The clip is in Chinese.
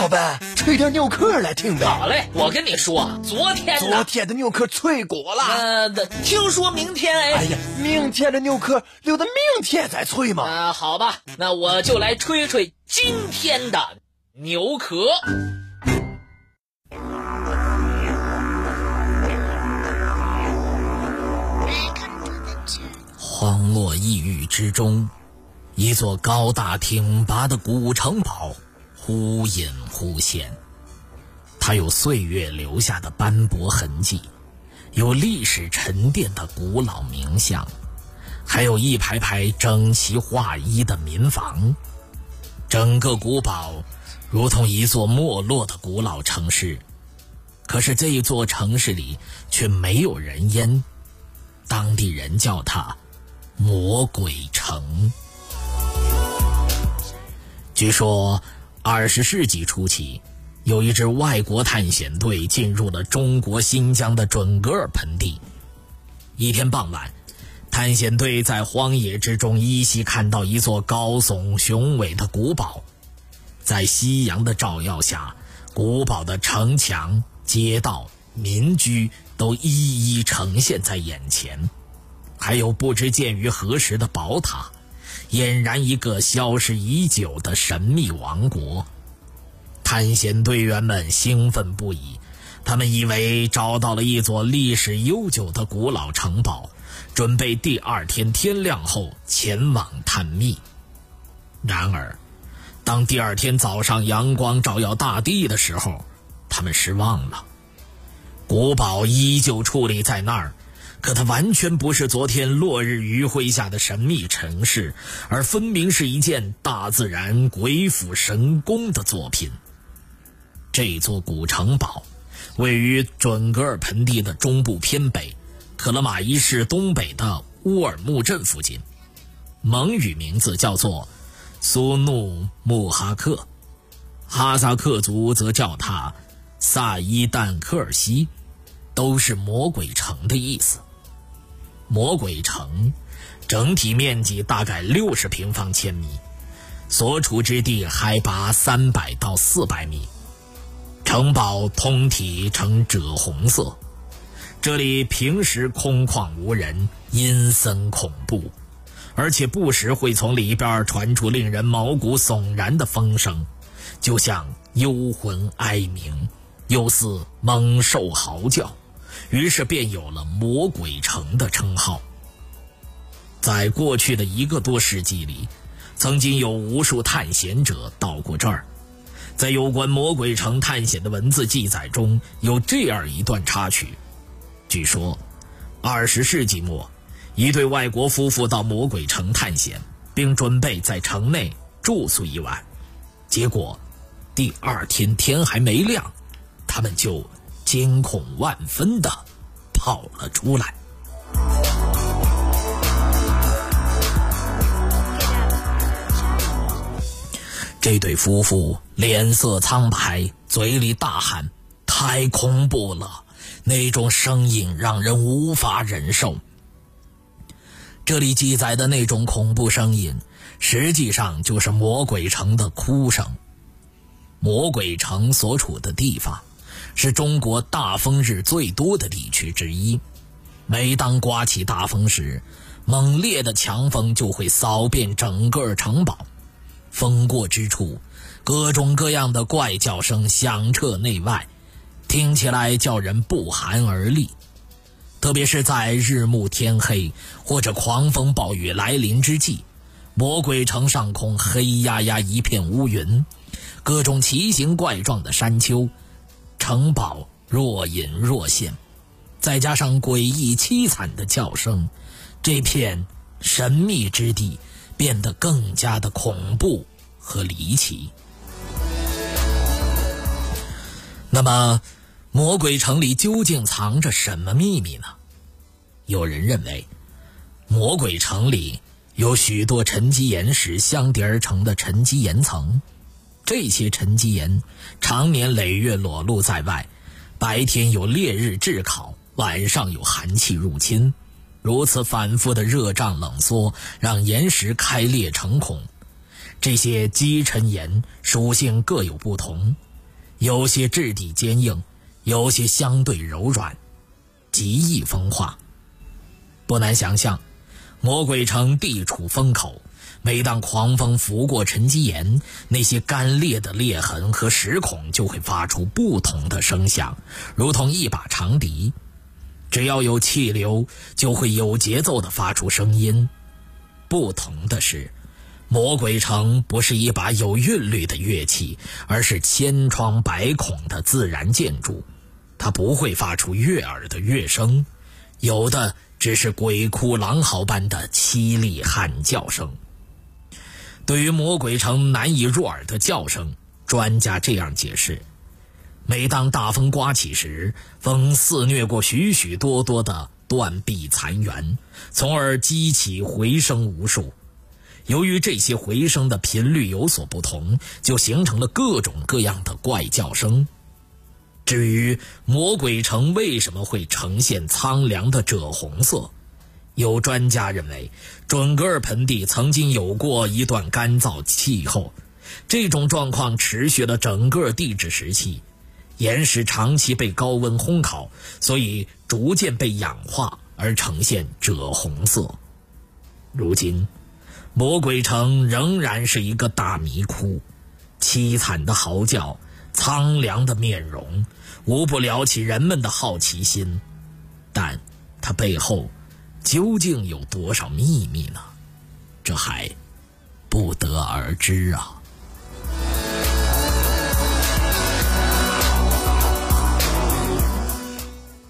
老板，吹点牛壳来听呗。好嘞，我跟你说，昨天昨天的牛壳脆骨了。呃，听说明天哎。哎呀，明天的牛壳留到明天再吹嘛。啊，好吧，那我就来吹吹今天的牛壳。荒漠异域之中，一座高大挺拔的古城堡忽隐忽现。它有岁月留下的斑驳痕迹，有历史沉淀的古老名巷，还有一排排整齐划一的民房。整个古堡如同一座没落的古老城市，可是这一座城市里却没有人烟。当地人叫它。魔鬼城。据说，二十世纪初期，有一支外国探险队进入了中国新疆的准噶尔盆地。一天傍晚，探险队在荒野之中依稀看到一座高耸雄伟的古堡，在夕阳的照耀下，古堡的城墙、街道、民居都一一呈现在眼前。还有不知建于何时的宝塔，俨然一个消失已久的神秘王国。探险队员们兴奋不已，他们以为找到了一座历史悠久的古老城堡，准备第二天天亮后前往探秘。然而，当第二天早上阳光照耀大地的时候，他们失望了。古堡依旧矗立在那儿。可它完全不是昨天落日余晖下的神秘城市，而分明是一件大自然鬼斧神工的作品。这座古城堡位于准噶尔盆地的中部偏北，克勒玛依市东北的乌尔木镇附近，蒙语名字叫做苏努木哈克，哈萨克族则叫它萨伊旦科尔西，都是魔鬼城的意思。魔鬼城整体面积大概六十平方千米，所处之地海拔三百到四百米，城堡通体呈赭红色。这里平时空旷无人，阴森恐怖，而且不时会从里边传出令人毛骨悚然的风声，就像幽魂哀鸣，又似猛兽嚎叫。于是便有了“魔鬼城”的称号。在过去的一个多世纪里，曾经有无数探险者到过这儿。在有关魔鬼城探险的文字记载中，有这样一段插曲：据说，二十世纪末，一对外国夫妇到魔鬼城探险，并准备在城内住宿一晚。结果，第二天天还没亮，他们就……惊恐万分的跑了出来。这对夫妇脸色苍白，嘴里大喊：“太恐怖了！”那种声音让人无法忍受。这里记载的那种恐怖声音，实际上就是魔鬼城的哭声。魔鬼城所处的地方。是中国大风日最多的地区之一。每当刮起大风时，猛烈的强风就会扫遍整个城堡。风过之处，各种各样的怪叫声响彻内外，听起来叫人不寒而栗。特别是在日暮天黑或者狂风暴雨来临之际，魔鬼城上空黑压压一片乌云，各种奇形怪状的山丘。城堡若隐若现，再加上诡异凄惨的叫声，这片神秘之地变得更加的恐怖和离奇。那么，魔鬼城里究竟藏着什么秘密呢？有人认为，魔鬼城里有许多沉积岩石相叠而成的沉积岩层。这些沉积岩常年累月裸露在外，白天有烈日炙烤，晚上有寒气入侵，如此反复的热胀冷缩，让岩石开裂成孔。这些积沉岩属性各有不同，有些质地坚硬，有些相对柔软，极易风化。不难想象，魔鬼城地处风口，每当狂风拂过沉积岩，那些干裂的裂痕和石孔就会发出不同的声响，如同一把长笛。只要有气流，就会有节奏地发出声音。不同的是。魔鬼城不是一把有韵律的乐器，而是千疮百孔的自然建筑。它不会发出悦耳的乐声，有的只是鬼哭狼嚎般的凄厉喊叫声。对于魔鬼城难以入耳的叫声，专家这样解释：每当大风刮起时，风肆虐过许许多多的断壁残垣，从而激起回声无数。由于这些回声的频率有所不同，就形成了各种各样的怪叫声。至于魔鬼城为什么会呈现苍凉的赭红色，有专家认为，准格尔盆地曾经有过一段干燥气候，这种状况持续了整个地质时期，岩石长期被高温烘烤，所以逐渐被氧化而呈现赭红色。如今。魔鬼城仍然是一个大迷窟，凄惨的嚎叫，苍凉的面容，无不撩起人们的好奇心。但他背后究竟有多少秘密呢？这还不得而知啊。